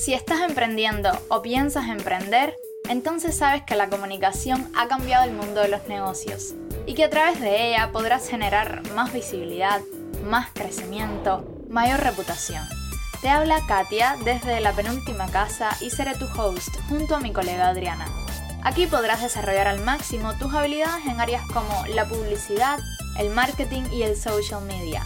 Si estás emprendiendo o piensas emprender, entonces sabes que la comunicación ha cambiado el mundo de los negocios y que a través de ella podrás generar más visibilidad, más crecimiento, mayor reputación. Te habla Katia desde la penúltima casa y seré tu host junto a mi colega Adriana. Aquí podrás desarrollar al máximo tus habilidades en áreas como la publicidad, el marketing y el social media.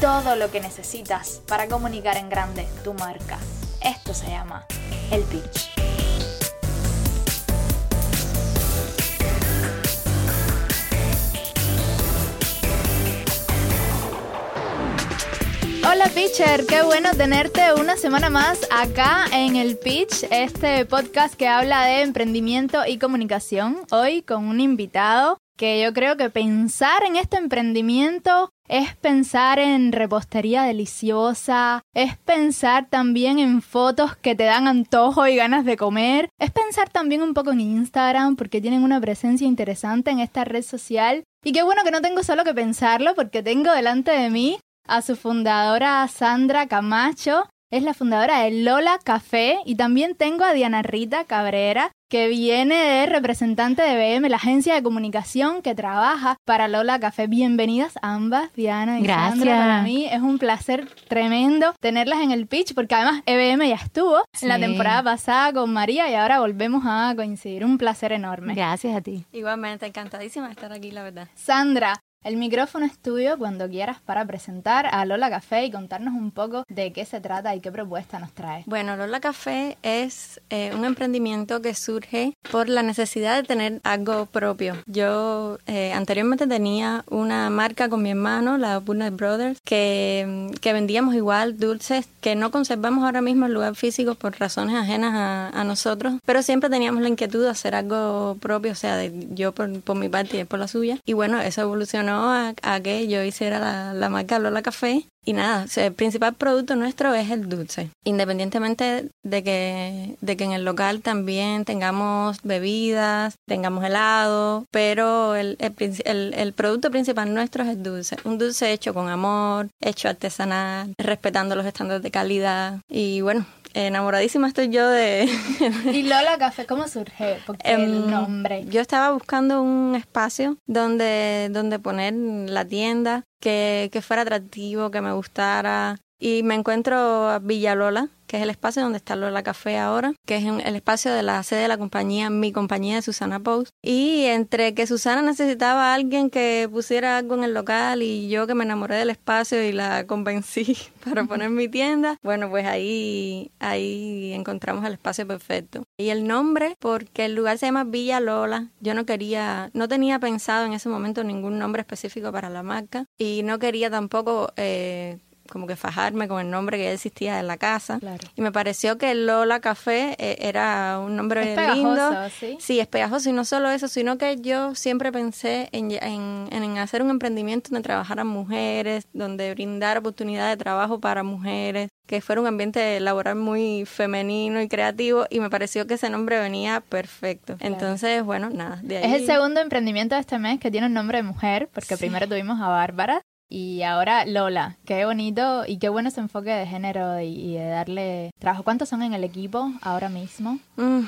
Todo lo que necesitas para comunicar en grande tu marca. Esto se llama el pitch. Hola Pitcher, qué bueno tenerte una semana más acá en el Pitch, este podcast que habla de emprendimiento y comunicación. Hoy con un invitado que yo creo que pensar en este emprendimiento es pensar en repostería deliciosa, es pensar también en fotos que te dan antojo y ganas de comer, es pensar también un poco en Instagram porque tienen una presencia interesante en esta red social. Y qué bueno que no tengo solo que pensarlo porque tengo delante de mí a su fundadora Sandra Camacho. Es la fundadora de Lola Café y también tengo a Diana Rita Cabrera, que viene de representante de BM, la agencia de comunicación que trabaja para Lola Café. Bienvenidas ambas, Diana y Gracias. Sandra. Para mí es un placer tremendo tenerlas en el pitch, porque además EBM ya estuvo en la temporada pasada con María y ahora volvemos a coincidir. Un placer enorme. Gracias a ti. Igualmente, encantadísima de estar aquí, la verdad. Sandra, el micrófono es tuyo cuando quieras para presentar a Lola Café y contarnos un poco de qué se trata y qué propuesta nos trae. Bueno, Lola Café es eh, un emprendimiento que surge por la necesidad de tener algo propio. Yo eh, anteriormente tenía una marca con mi hermano, la Burnett Brothers, que, que vendíamos igual dulces que no conservamos ahora mismo en lugar físico por razones ajenas a, nosotros, pero siempre teníamos la inquietud de hacer algo propio, o sea, de, yo por, mi parte y por la suya. Y bueno, eso evolucionó a, que yo hiciera la, la marca Lola Café y nada, el principal producto nuestro es el dulce. Independientemente de que, de que en el local también tengamos bebidas, tengamos helado, pero el, el, el- el producto principal nuestro es el dulce. Un dulce hecho con amor, hecho artesanal, respetando los estándares de calidad. Y bueno, enamoradísima estoy yo de... ¿Y Lola Café cómo surge? Porque el Em, nombre. Yo estaba buscando un espacio donde, donde poner la tienda, que, que fuera atractivo, que me gustara. Y me encuentro a Villalola, que es el espacio donde está Lola Café ahora, que es el espacio de la sede de la compañía, mi compañía de Susana Post. Y entre que Susana necesitaba alguien que pusiera algo en el local y yo que me enamoré del espacio y la convencí para poner mi tienda, bueno, pues ahí, ahí encontramos el espacio perfecto. Y el nombre, porque el lugar se llama Villa Lola, yo no quería, no tenía pensado en ese momento ningún nombre específico para la marca y no quería tampoco... eh, como que fajarme con el nombre que ya existía en la casa. Claro. Y me pareció que Lola Café eh, era un nombre Es pegajoso, lindo. ¿sí? Sí, es pegajoso y no solo eso, sino que yo siempre pensé en, en, en hacer un emprendimiento donde trabajaran mujeres, donde brindar oportunidades de trabajo para mujeres, que fuera un ambiente laboral muy femenino y creativo y me pareció que ese nombre venía perfecto. Entonces, bueno, nada, de ahí... Es el segundo emprendimiento de este mes que tiene un nombre de mujer, porque Sí. primero tuvimos a Bárbara y ahora Lola. Qué bonito y qué bueno ese enfoque de género y, de darle trabajo. ¿Cuántos son en el equipo ahora mismo? Mm,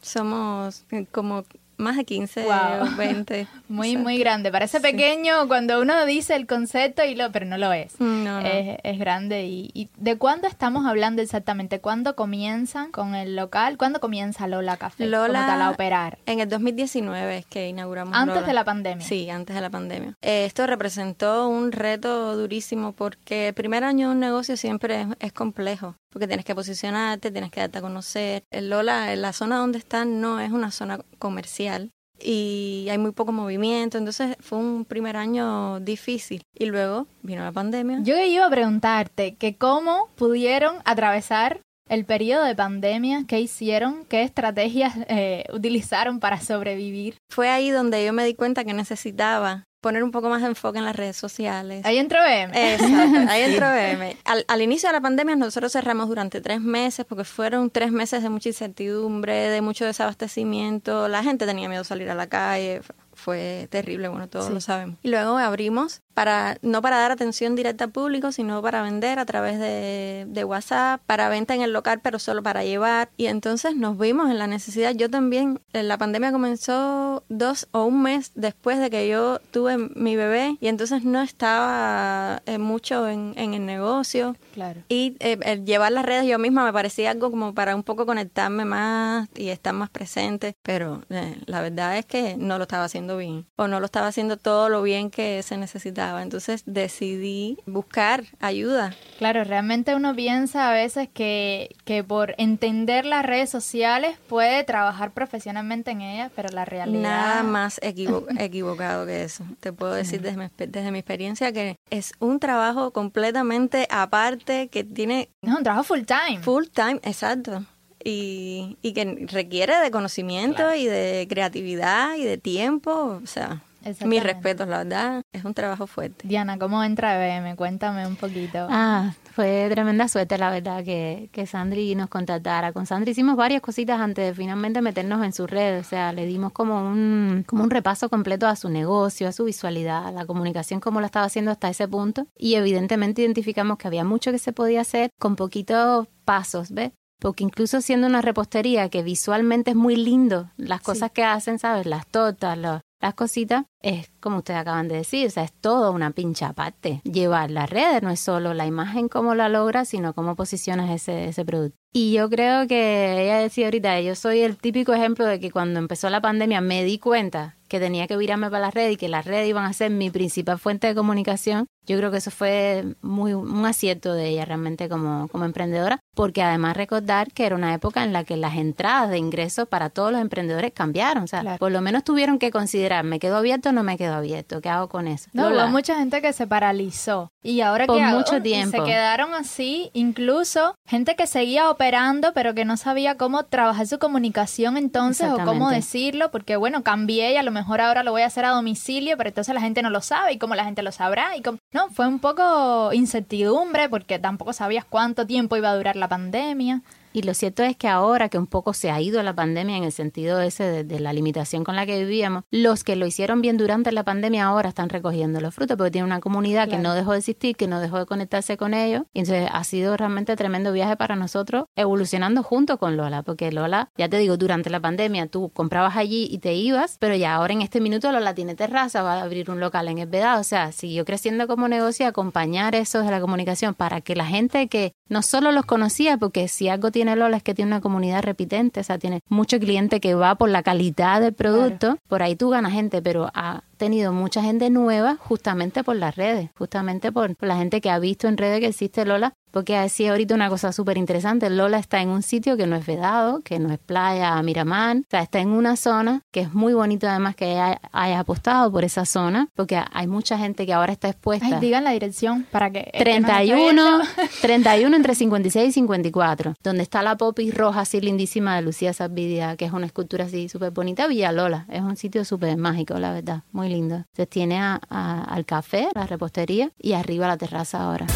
somos eh, como más de 15 Wow. o 20. Muy, Exacto. muy grande. Parece Sí. pequeño cuando uno dice el concepto y lo, pero no lo es. Mm, No, no. Es, es grande. Y, y ¿De cuándo estamos hablando exactamente? ¿Cuándo comienzan con el local? ¿Cuándo comienza Lola Café? Lola- como tal a operar. En el 2019 es que inauguramos Antes Lola. de la pandemia. Sí, antes de la pandemia. Eh, esto representó un reto durísimo porque el primer año de un negocio siempre es, es complejo, porque tienes que posicionarte, tienes que darte a conocer. El Lola, en la zona donde está, no es una zona comercial y hay muy poco movimiento, entonces fue un primer año difícil. Y luego vino la pandemia. Yo iba a preguntarte que cómo pudieron atravesar el periodo de pandemia, qué hicieron, qué estrategias eh, utilizaron para sobrevivir. Fue ahí donde yo me di cuenta que necesitaba poner un poco más de enfoque en las redes sociales. Ahí entró BM. Exacto, ahí entró BM. Al, al inicio de la pandemia nosotros cerramos durante tres meses porque fueron tres meses de mucha incertidumbre, de mucho desabastecimiento. La gente tenía miedo de salir a la calle. Fue terrible, bueno, todos lo sabemos. Y luego abrimos para no para dar atención directa al público, sino para vender a través de, de, WhatsApp, para venta en el local, pero solo para llevar. Y entonces nos vimos en la necesidad. Yo también, la pandemia comenzó dos o un mes después de que yo tuve mi bebé y entonces no estaba eh, mucho en, en, el negocio. Claro. Y eh, llevar las redes yo misma me parecía algo como para un poco conectarme más y estar más presente, pero eh, la verdad es que no lo estaba haciendo bien o no lo estaba haciendo todo lo bien que se necesitaba. Entonces decidí buscar ayuda. Claro, realmente uno piensa a veces que, que por entender las redes sociales puede trabajar profesionalmente en ellas, pero la realidad... Nada más equivocado que eso. Te puedo decir desde mi, desde mi experiencia que es un trabajo completamente aparte que tiene... Es un trabajo full time. Full time, exacto y, y que requiere de conocimiento y de creatividad y de tiempo, o sea, mis respetos, la verdad, es un trabajo fuerte. Diana, ¿cómo entra BM? Cuéntame un poquito. Ah, fue tremenda suerte, la verdad, que, que Sandri nos contactara. Con Sandri hicimos varias cositas antes de finalmente meternos en sus redes, o sea, le dimos como un, como un repaso completo a su negocio, a su visualidad, a la comunicación, como la estaba haciendo hasta ese punto, y evidentemente identificamos que había mucho que se podía hacer con poquitos pasos, ¿ves? Porque incluso siendo una repostería que visualmente es muy lindo, las cosas que hacen, ¿sabes? Las tortas, las cositas, es como ustedes acaban de decir, o sea, es todo una pincha aparte. Llevar las redes no es solo la imagen cómo la logras, sino cómo posicionas ese, ese producto. Y yo creo que ella decía ahorita, yo soy el típico ejemplo de que cuando empezó la pandemia me di cuenta que tenía que virarme para las redes y que las redes iban a ser mi principal fuente de comunicación. Yo creo que eso fue muy un acierto de ella realmente como, como emprendedora, porque además recordar que era una época en la que las entradas de ingresos para todos los emprendedores cambiaron. O sea, por lo menos tuvieron que considerar, ¿me quedo abierto o no me quedo abierto? ¿Qué hago con eso? No, hubo mucha gente que se paralizó. Y ahora por que mucho tiempo. se quedaron así, incluso gente que seguía operando, pero que no sabía cómo trabajar su comunicación entonces o cómo decirlo, porque bueno, cambié y a lo mejor ahora lo voy a hacer a domicilio, pero entonces la gente no lo sabe y cómo la gente lo sabrá y no, fue un poco incertidumbre porque tampoco sabías cuánto tiempo iba a durar la pandemia. Y lo cierto es que ahora que un poco se ha ido la pandemia en el sentido ese de, la limitación con la que vivíamos, los que lo hicieron bien durante la pandemia ahora están recogiendo los frutos porque tienen una comunidad que no dejó de existir, que no dejó de conectarse con ellos. Y entonces ha sido realmente tremendo viaje para nosotros evolucionando junto con Lola, porque Lola, ya te digo, durante la pandemia tú comprabas allí y te ibas, pero ya ahora en este minuto Lola tiene terraza, va a abrir un local en el Vedado, o sea, siguió creciendo como negocio acompañar eso de la comunicación para que la gente que no solo los conocía, porque si algo tiene Lola es que tiene una comunidad repitente, o sea, tiene mucho cliente que va por la calidad del producto, por ahí tú ganas gente, pero ha tenido mucha gente nueva justamente por las redes, justamente por, por la gente que ha visto en redes que existe Lola porque decía ahorita una cosa súper interesante, Lola está en un sitio que no es vedado, que no es playa Miramar, o sea, está en una zona que es muy bonito además que haya, apostado por esa zona, porque hay mucha gente que ahora está expuesta. Ay, digan la dirección para que... 31, 31 entre 56 y 54, donde está la popis roja así lindísima de Lucía Sabidia, que es una escultura así súper bonita, Villa Lola, es un sitio súper mágico, la verdad, muy lindo. Entonces tiene al café, la repostería y arriba la terraza ahora.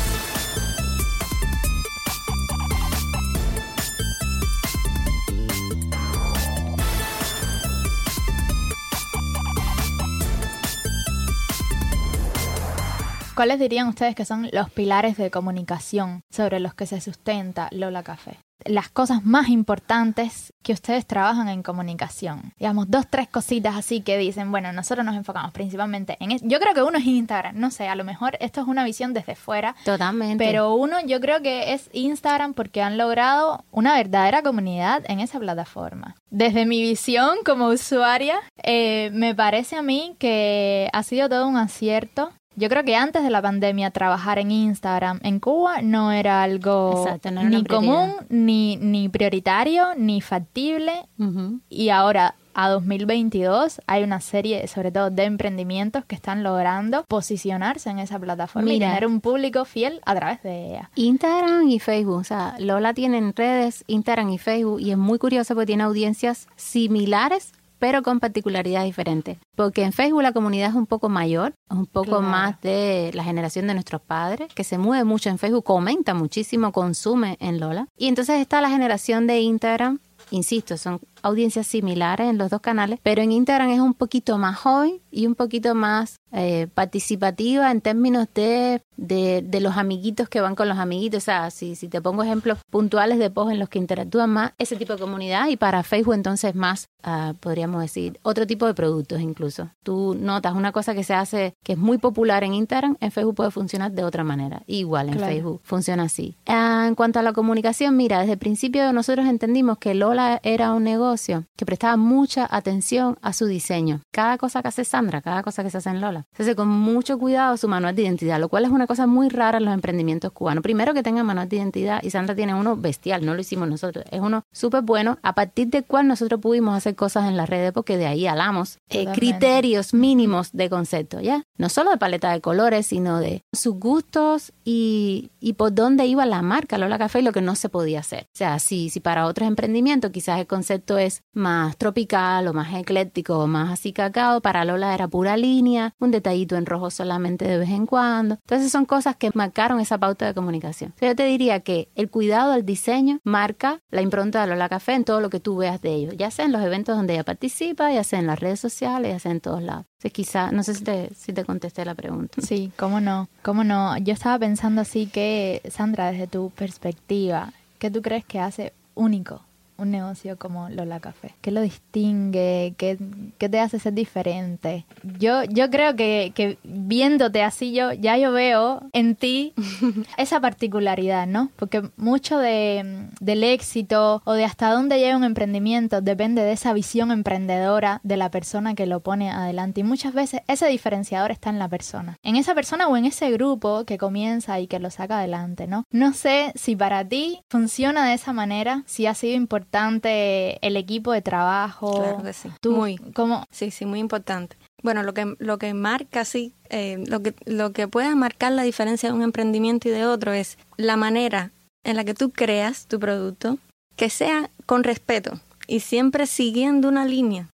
¿Cuáles dirían ustedes que son los pilares de comunicación sobre los que se sustenta Lola Café? Las cosas más importantes que ustedes trabajan en comunicación. Digamos, dos, tres cositas así que dicen, bueno, nosotros nos enfocamos principalmente en... Yo creo que uno es Instagram, no sé, a lo mejor esto es una visión desde fuera. Totalmente. Pero uno yo creo que es Instagram porque han logrado una verdadera comunidad en esa plataforma. Desde mi visión como usuaria, eh, me parece a mí que ha sido todo un acierto yo creo que antes de la pandemia trabajar en Instagram en Cuba no era algo ni común, ni, ni prioritario, ni factible. Y ahora, a 2022, hay una serie, sobre todo de emprendimientos que están logrando posicionarse en esa plataforma y tener un público fiel a través de ella. Instagram y Facebook, o sea, Lola tiene redes Instagram y Facebook y es muy curioso porque tiene audiencias similares pero con particularidades diferentes. Porque en Facebook la comunidad es un poco mayor, un poco más de la generación de nuestros padres, que se mueve mucho en Facebook, comenta muchísimo, consume en Lola. Y entonces está la generación de Instagram, insisto, son audiencias similares en los dos canales, pero en Instagram es un poquito más joven y un poquito más eh, participativa en términos de, de, los amiguitos que van con los amiguitos. O sea, si, si te pongo ejemplos puntuales de posts en los que interactúan más ese tipo de comunidad y para Facebook entonces más, ah, podríamos decir, otro tipo de productos incluso. Tú notas una cosa que se hace que es muy popular en Instagram, en Facebook puede funcionar de otra manera. Igual en Facebook funciona así. Ah, en cuanto a la comunicación, mira, desde el principio nosotros entendimos que Lola era un negocio que prestaba mucha atención a su diseño. Cada cosa que hace Sandra, cada cosa que se hace en Lola, se hace con mucho cuidado su manual de identidad, lo cual es una cosa muy rara en los emprendimientos cubanos. Primero que tengan manual de identidad y Sandra tiene uno bestial, no lo hicimos nosotros, es uno súper bueno, a partir del cual nosotros pudimos hacer cosas en las redes porque de ahí alamos eh, criterios mínimos de concepto, ¿ya? No solo de paleta de colores, sino de sus gustos y, y por dónde iba la marca Lola Café y lo que no se podía hacer. O sea, si, si para otros emprendimientos quizás el concepto es más tropical o más ecléctico o más así cacao, para Lola era pura línea, un detallito en rojo solamente de vez en cuando. Entonces son cosas que marcaron esa pauta de comunicación. yo te diría que el cuidado del diseño marca la impronta de Lola Café en todo lo que tú veas de ellos, ya sea en los eventos donde ella participa, ya sea en las redes sociales, ya sea en todos lados. Entonces quizá, no sé si te, si te contesté la pregunta. Sí, cómo no, cómo no. Yo estaba pensando así que, Sandra, desde tu perspectiva, ¿qué tú crees que hace único un negocio como Lola Café? ¿Qué lo distingue? ¿Qué, qué te hace ser diferente? Yo, yo creo que, que, viéndote así, yo ya yo veo en ti esa particularidad, ¿no? Porque mucho de, del éxito o de hasta dónde llega un emprendimiento depende de esa visión emprendedora de la persona que lo pone adelante. Y muchas veces ese diferenciador está en la persona. En esa persona o en ese grupo que comienza y que lo saca adelante, ¿no? No sé si para ti funciona de esa manera, si ha sido importante importante el equipo de trabajo. Claro que sí. muy. Sí, sí, muy importante. Bueno, lo que, lo que marca, sí, eh, lo, que, lo que puede marcar la diferencia de un emprendimiento y de otro es la manera en la que tú creas tu producto, que sea con respeto y siempre siguiendo una línea.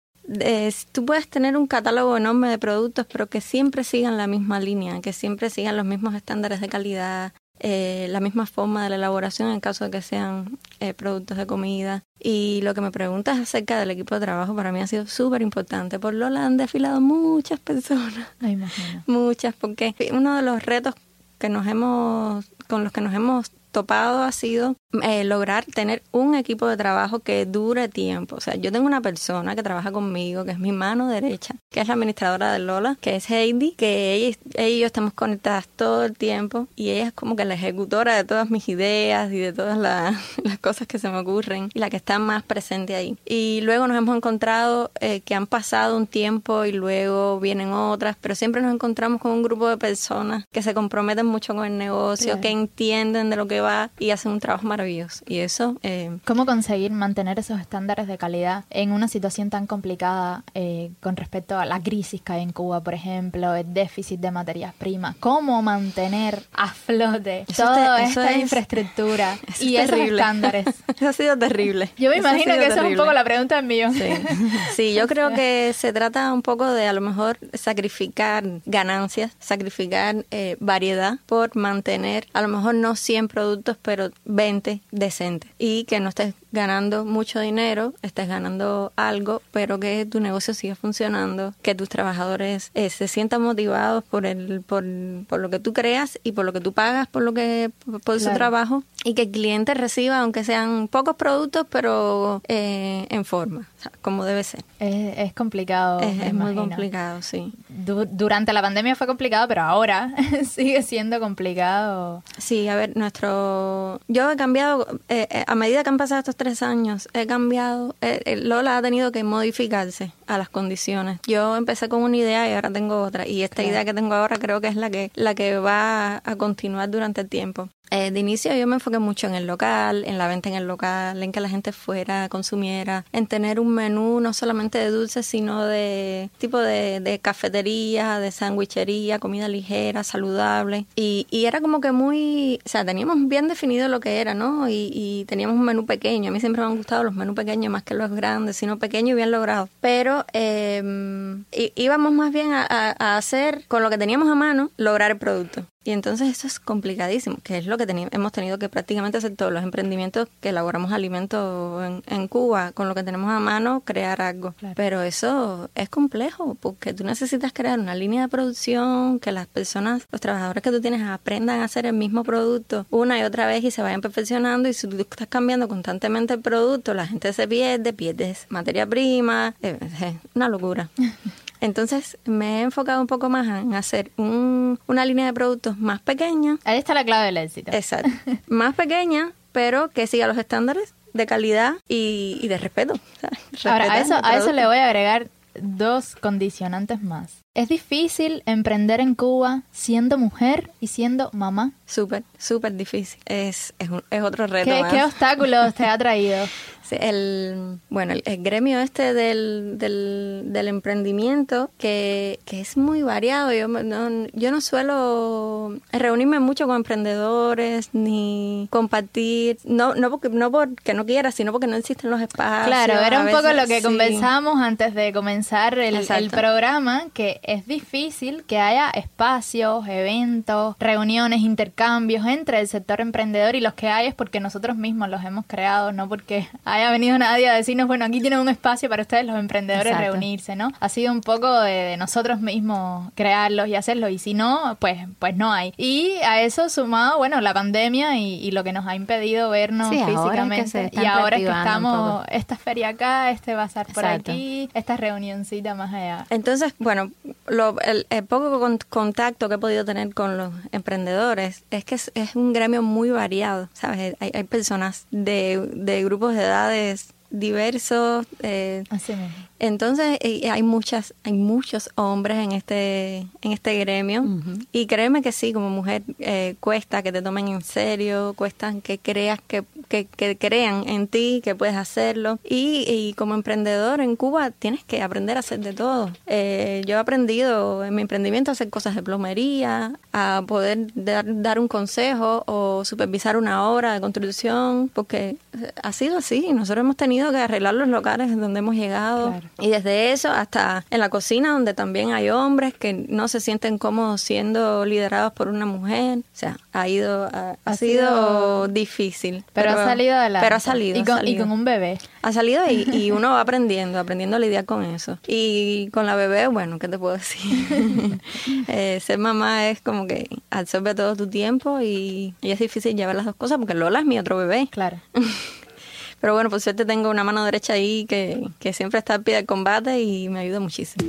tú puedes tener un catálogo enorme de productos, pero que siempre sigan la misma línea, que siempre sigan los mismos estándares de calidad, eh, la misma forma de la elaboración en caso de que sean eh, productos de comida. Y lo que me preguntas acerca del equipo de trabajo para mí ha sido súper importante. Por Lola han desfilado muchas personas. Muchas, porque uno de los retos que nos hemos, con los que nos hemos topado ha sido eh, lograr tener un equipo de trabajo que dure tiempo. O sea, yo tengo una persona que trabaja conmigo, que es mi mano derecha, que es la administradora de Lola, que es Heidi, que ella, y yo estamos conectadas todo el tiempo y ella es como que la ejecutora de todas mis ideas y de todas las cosas que se me ocurren y la que está más presente ahí. Y luego nos hemos encontrado eh, que han pasado un tiempo y luego vienen otras, pero siempre nos encontramos con un grupo de personas que se comprometen mucho con el negocio, que entienden de lo que va y hacen un trabajo maravilloso. Y eso... Eh, ¿Cómo conseguir mantener esos estándares de calidad en una situación tan complicada eh, con respecto a la crisis que hay en Cuba, por ejemplo, el déficit de materias primas? ¿Cómo mantener a flote toda esta infraestructura y esos estándares? eso ha sido terrible. Yo me imagino que esa es un poco la pregunta mío. Sí. sí, yo creo que se trata un poco de a lo mejor sacrificar ganancias, sacrificar eh, variedad por mantener a lo mejor no 100 productos pero 20 decentes. Y que no estés ganando mucho dinero, estés ganando algo, pero que tu negocio siga funcionando, que tus trabajadores eh, se sientan motivados por el por, por, lo que tú creas y por lo que tú pagas por lo que por su trabajo y que el cliente reciba aunque sean pocos productos, pero eh, en forma, como debe ser. Es, complicado. Es, muy complicado, sí. durante la pandemia fue complicado, pero ahora sigue siendo complicado. Sí, a ver, nuestro yo he cambiado eh, a medida que han pasado estos tres años he cambiado. Eh, eh, Lola ha tenido que modificarse a las condiciones. Yo empecé con una idea y ahora tengo otra. Y esta idea que tengo ahora creo que es la que, la que va a continuar durante el tiempo. Eh, de inicio yo me enfoqué mucho en el local, en la venta en el local, en que la gente fuera, consumiera, en tener un menú no solamente de dulces, sino de tipo de, cafetería, de sandwichería, comida ligera, saludable. Y, era como que muy, o sea, teníamos bien definido lo que era, ¿no? Y, teníamos un menú pequeño. A mí siempre me han gustado los menús pequeños más que los grandes, sino pequeño y bien logrado. Pero eh, íbamos más bien a hacer, con lo que teníamos a mano, lograr el producto. Y entonces eso es complicadísimo, que es lo que hemos tenido que prácticamente hacer todos los emprendimientos que elaboramos alimentos en, en Cuba, con lo que tenemos a mano, crear algo. Pero eso es complejo, porque tú necesitas crear una línea de producción, que las personas, los trabajadores que tú tienes aprendan a hacer el mismo producto una y otra vez y se vayan perfeccionando. Y si tú estás cambiando constantemente el producto, la gente se pierde, pierdes materia prima, es una locura. Entonces me he enfocado un poco más en hacer una línea de productos más pequeña. Ahí está la clave del éxito. Exacto. más pequeña, pero que siga los estándares de calidad y, de respeto. Ahora, a eso, a eso le voy a agregar dos condicionantes más. ¿Es difícil emprender en Cuba siendo mujer y siendo mamá? Súper, súper difícil. Es, es, es otro reto. ¿Qué, ¿Qué obstáculos te ha traído? el, bueno, el, gremio este del, del, emprendimiento, que, que, es muy variado. Yo no, yo no suelo reunirme mucho con emprendedores ni compartir, no, no, porque, no porque no quiera, sino porque no existen los espacios. Claro, era un poco lo que conversábamos antes de comenzar el, el programa, que es difícil que haya espacios, eventos, reuniones, intercambios entre el sector emprendedor y los que hay es porque nosotros mismos los hemos creado, no porque haya venido nadie a decirnos, bueno, aquí tienen un espacio para ustedes los emprendedores reunirse, ¿no? Ha sido un poco de, nosotros mismos crearlos y hacerlos y si no, pues, pues no hay. Y a eso sumado, bueno, la pandemia y, lo que nos ha impedido vernos físicamente. y ahora es que estamos, esta feria acá, este va a estar por aquí, esta reunioncita más allá. Entonces, bueno, lo, el, poco contacto que he podido tener con los emprendedores es que es, un gremio muy variado, ¿sabes? Hay, hay personas de, de grupos de edades diversos. Eh, Así mismo. Entonces eh, hay muchas, hay muchos hombres en este, en este gremio y créeme que sí, como mujer eh, cuesta que te tomen en serio, cuesta que creas que, que, crean en ti, que puedes hacerlo y, y, como emprendedor en Cuba tienes que aprender a hacer de todo. Eh, yo he aprendido en mi emprendimiento a hacer cosas de plomería, a poder dar, dar un consejo o supervisar una obra de construcción, porque ha sido así. Nosotros hemos tenido que arreglar los locales en donde hemos llegado. Y desde eso hasta en la cocina, donde también hay hombres que no se sienten cómodos siendo liderados por una mujer. O sea, ha ido, ha, sido, difícil. Pero, ha salido adelante. Pero ha salido. Y con, un bebé. Ha salido y, uno va aprendiendo, aprendiendo a lidiar con eso. Y con la bebé, bueno, ¿qué te puedo decir? Eh, ser mamá es como que absorbe todo tu tiempo y, y es difícil llevar las dos cosas porque Lola es mi otro bebé. Claro. Pero bueno, por suerte tengo una mano derecha ahí que, que siempre está a pie del combate y me ayuda muchísimo.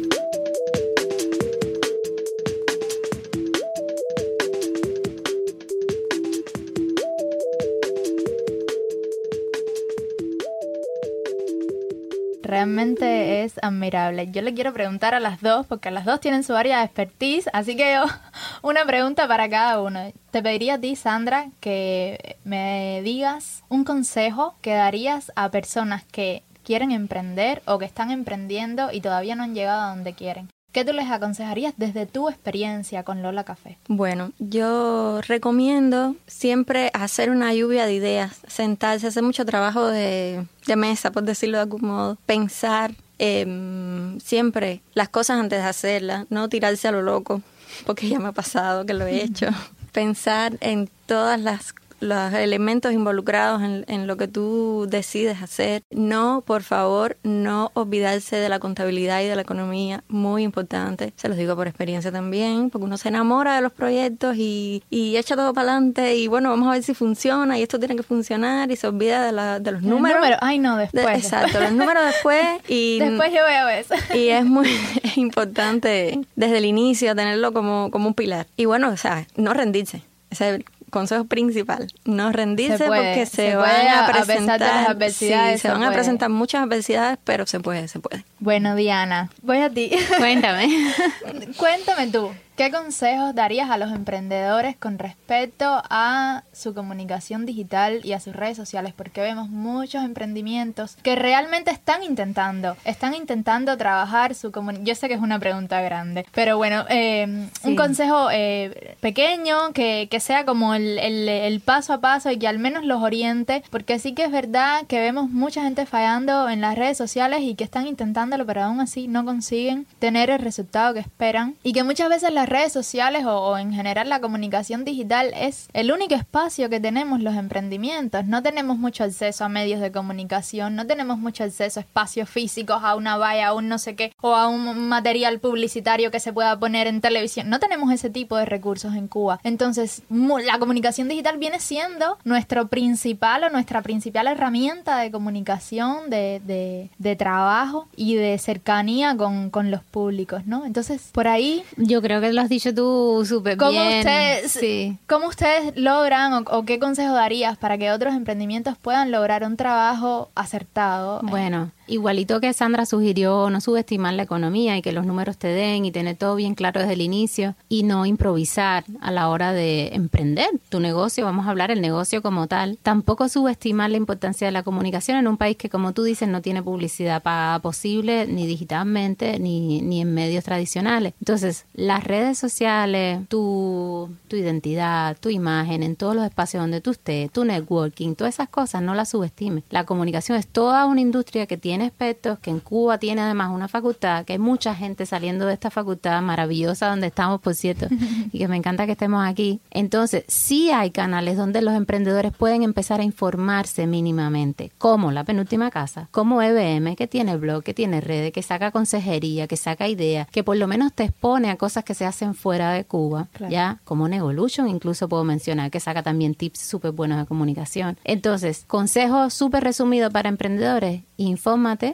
Realmente es admirable. Yo le quiero preguntar a las dos, porque las dos tienen su área de expertise, así que yo, una pregunta para cada uno. Te pediría a ti, Sandra, que me digas un consejo que darías a personas que quieren emprender o que están emprendiendo y todavía no han llegado a donde quieren. ¿Qué tú les aconsejarías desde tu experiencia con Lola Café? Bueno, yo recomiendo siempre hacer una lluvia de ideas, sentarse, hacer mucho trabajo de, mesa, por decirlo de algún modo, pensar siempre las cosas antes de hacerlas, no tirarse a lo loco, porque ya me ha pasado que lo he hecho. Pensar en todas las los elementos involucrados en, lo que tú decides hacer. No, por favor, no olvidarse de la contabilidad y de la economía, muy importante. Se los digo por experiencia también, porque uno se enamora de los proyectos y, y echa todo para adelante y bueno, vamos a ver si funciona y esto tiene que funcionar y se olvida de, la, de los números. Ay, no, después. exacto, los números después y... después yo veo eso. Y es muy importante desde el inicio tenerlo como, como un pilar. Y bueno, o sea, no rendirse. Ese consejo principal, no rendirse porque se, van a presentar las adversidades, se, van a presentar muchas adversidades, pero se puede, se puede. Bueno, Diana, voy a ti. Cuéntame. Cuéntame tú. ¿Qué consejos darías a los emprendedores con respecto a su comunicación digital y a sus redes sociales? Porque vemos muchos emprendimientos que realmente están intentando, están intentando trabajar su comunicación. Yo sé que es una pregunta grande, pero bueno, eh, un consejo eh, pequeño que, que, sea como el, el, el, paso a paso y que al menos los oriente, porque sí que es verdad que vemos mucha gente fallando en las redes sociales y que están intentándolo, pero aún así no consiguen tener el resultado que esperan y que muchas veces las las redes sociales o, en general la comunicación digital es el único espacio que tenemos los emprendimientos. No tenemos mucho acceso a medios de comunicación, no tenemos mucho acceso a espacios físicos, a una valla, a un no sé qué, o a un material publicitario que se pueda poner en televisión. No tenemos ese tipo de recursos en Cuba. Entonces, la comunicación digital viene siendo nuestro principal o nuestra principal herramienta de comunicación, de, de, trabajo y de cercanía con, con los públicos, ¿no? Entonces, por ahí... Yo creo que lo has dicho tú súper bien. Ustedes, sí. ¿Cómo ustedes logran o, qué consejo darías para que otros emprendimientos puedan lograr un trabajo acertado? Bueno, Igualito que Sandra sugirió no subestimar la economía y que los números te den y tener todo bien claro desde el inicio y no improvisar a la hora de emprender tu negocio, vamos a hablar el negocio como tal. Tampoco subestimar la importancia de la comunicación en un país que como tú dices no tiene publicidad pagada posible ni digitalmente ni, ni en medios tradicionales. Entonces, las redes sociales, tu, tu identidad, tu imagen en todos los espacios donde tú estés, tu networking, todas esas cosas no las subestimes. La comunicación es toda una industria que tiene aspectos, que en Cuba tiene además una facultad, que hay mucha gente saliendo de esta facultad maravillosa donde estamos, por cierto, y que me encanta que estemos aquí. Entonces, sí hay canales donde los emprendedores pueden empezar a informarse mínimamente, como La Penúltima Casa, como EBM, que tiene blog, que tiene redes, que saca consejería, que saca ideas, que por lo menos te expone a cosas que se hacen fuera de Cuba, ya, como Nevolution, incluso puedo mencionar, que saca también tips súper buenos de comunicación. Entonces, consejo súper resumido para emprendedores,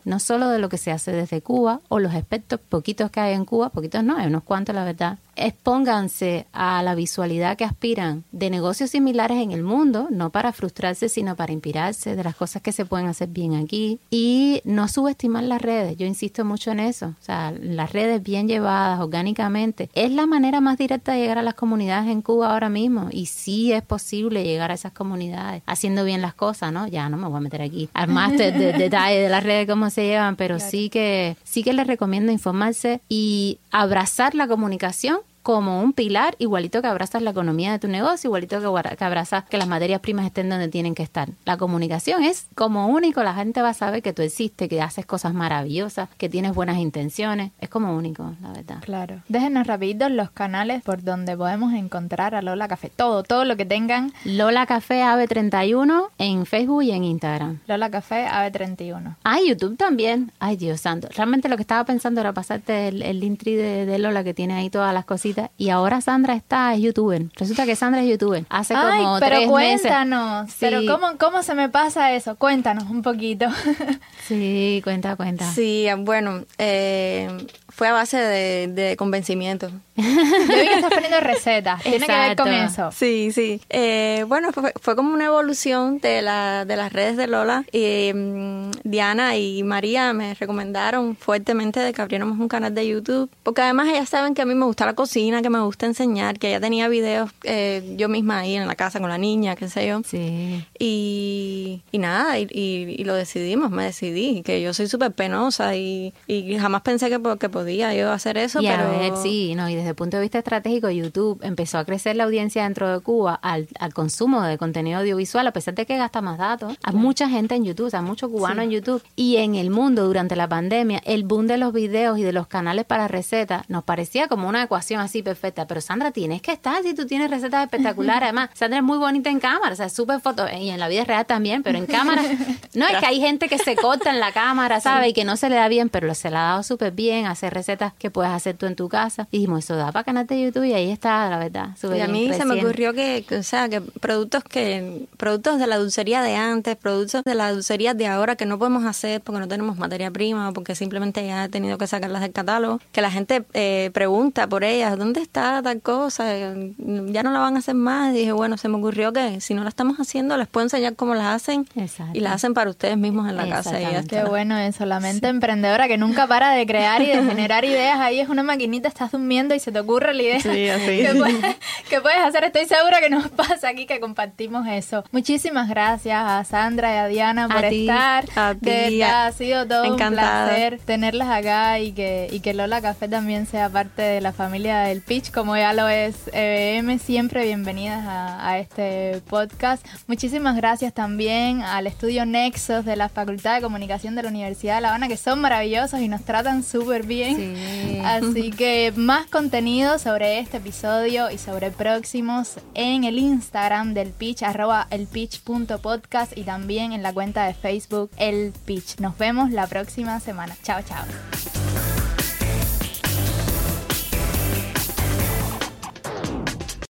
no solo de lo que se hace desde Cuba o los aspectos poquitos que hay en Cuba, poquitos no, hay unos cuantos la verdad, expónganse a la visualidad que aspiran de negocios similares en el mundo, no para frustrarse, sino para inspirarse de las cosas que se pueden hacer bien aquí y no subestimar las redes. Yo insisto mucho en eso. O sea, las redes bien llevadas orgánicamente es la manera más directa de llegar a las comunidades en Cuba ahora mismo y sí es posible llegar a esas comunidades haciendo bien las cosas, ¿no? Ya no me voy a meter aquí al máster de, detalle de las redes cómo se llevan, pero sí que sí que les recomiendo informarse y abrazar la comunicación como un pilar, igualito que abrazas la economía de tu negocio, igualito que, que abrazas que las materias primas estén donde tienen que estar. La comunicación es como único, la gente va a saber que tú existes, que haces cosas maravillosas, que tienes buenas intenciones, es como único, la verdad. Claro. Déjenos rapidito los canales por donde podemos encontrar a Lola Café, todo, todo lo que tengan. Lola Café Ave 31 en Facebook y en Instagram. Lola Café Ave 31. Ah, YouTube también. Ay, Dios santo. Realmente lo que estaba pensando era pasarte el, el link de, de Lola que tiene ahí todas las cositas y ahora Sandra está, es youtuber. Resulta que Sandra es youtuber. Hace como pero tres cuéntanos, pero ¿cómo, ¿cómo se me pasa eso? Cuéntanos un poquito. sí, cuenta, cuenta. Sí, bueno, eh, fue a base de, convencimiento. Yo vi que estás poniendo recetas. Tiene que ver con eso. Sí, sí. Eh, bueno, fue, como una evolución de, la, de las redes de Lola. Y, mm, Diana y María me recomendaron fuertemente de que abriéramos un canal de YouTube. Porque además ellas saben que a mí me gusta la cocina, que me gusta enseñar, que ella tenía videos eh, yo misma ahí en la casa con la niña, qué sé yo. Sí. Y, y nada, y, y, lo decidimos, me decidí. Que yo soy súper penosa y, y jamás pensé que, que podía yo hacer eso, y pero... A ver, sí, no, y desde el punto de vista estratégico, YouTube empezó a crecer la audiencia dentro de Cuba al, al consumo de contenido audiovisual, a pesar de que gasta más datos. Hay mucha gente en YouTube, hay muchos cubanos en YouTube. Y en el mundo, durante la pandemia, el boom de los videos y de los canales para recetas nos parecía como una ecuación así perfecta. Pero Sandra, tienes que estar si tú tienes recetas espectaculares. Además, Sandra es muy bonita en cámara, o sea, súper foto, y en la vida real también, pero en cámara. No, es que hay gente que se corta en la cámara, ¿sabes? Y que no se le da bien, pero se le ha dado súper bien, hacer recetas que puedes hacer tú en tu casa. Y dijimos, eso da para canal de YouTube y ahí está, la verdad. Y a mí se me ocurrió que, o sea, que productos que productos de la dulcería de antes, productos de la dulcería de ahora que no podemos hacer porque no tenemos materia prima o porque simplemente ya he tenido que sacarlas del catálogo, que la gente eh, pregunta por ellas, ¿dónde está tal cosa? Ya no la van a hacer más. Y dije, bueno, se me ocurrió que si no la estamos haciendo, les puedo enseñar cómo las hacen y las hacen para ustedes mismos en la casa. Y Qué bueno eso, la mente emprendedora que nunca para de crear y de generar ideas. Ahí es una maquinita, estás durmiendo y se te ocurre la idea sí, así. Que, puedes, hacer. Estoy segura que nos pasa aquí que compartimos eso. Muchísimas gracias a Sandra y a Diana por estar. A ti, ha sido todo un placer tenerlas acá y que, y que Lola Café también sea parte de la familia del Pitch, como ya lo es EBM. Siempre bienvenidas a, a este podcast. Muchísimas gracias también al estudio Nexos de la Facultad de Comunicación de la Universidad de La Habana, que son maravillosos y nos tratan súper bien. también. Así que más contenido sobre este episodio y sobre próximos en el Instagram del Pitch, arroba elpitch.podcast y también en la cuenta de Facebook El Pitch. Nos vemos la próxima semana. Chao, chao.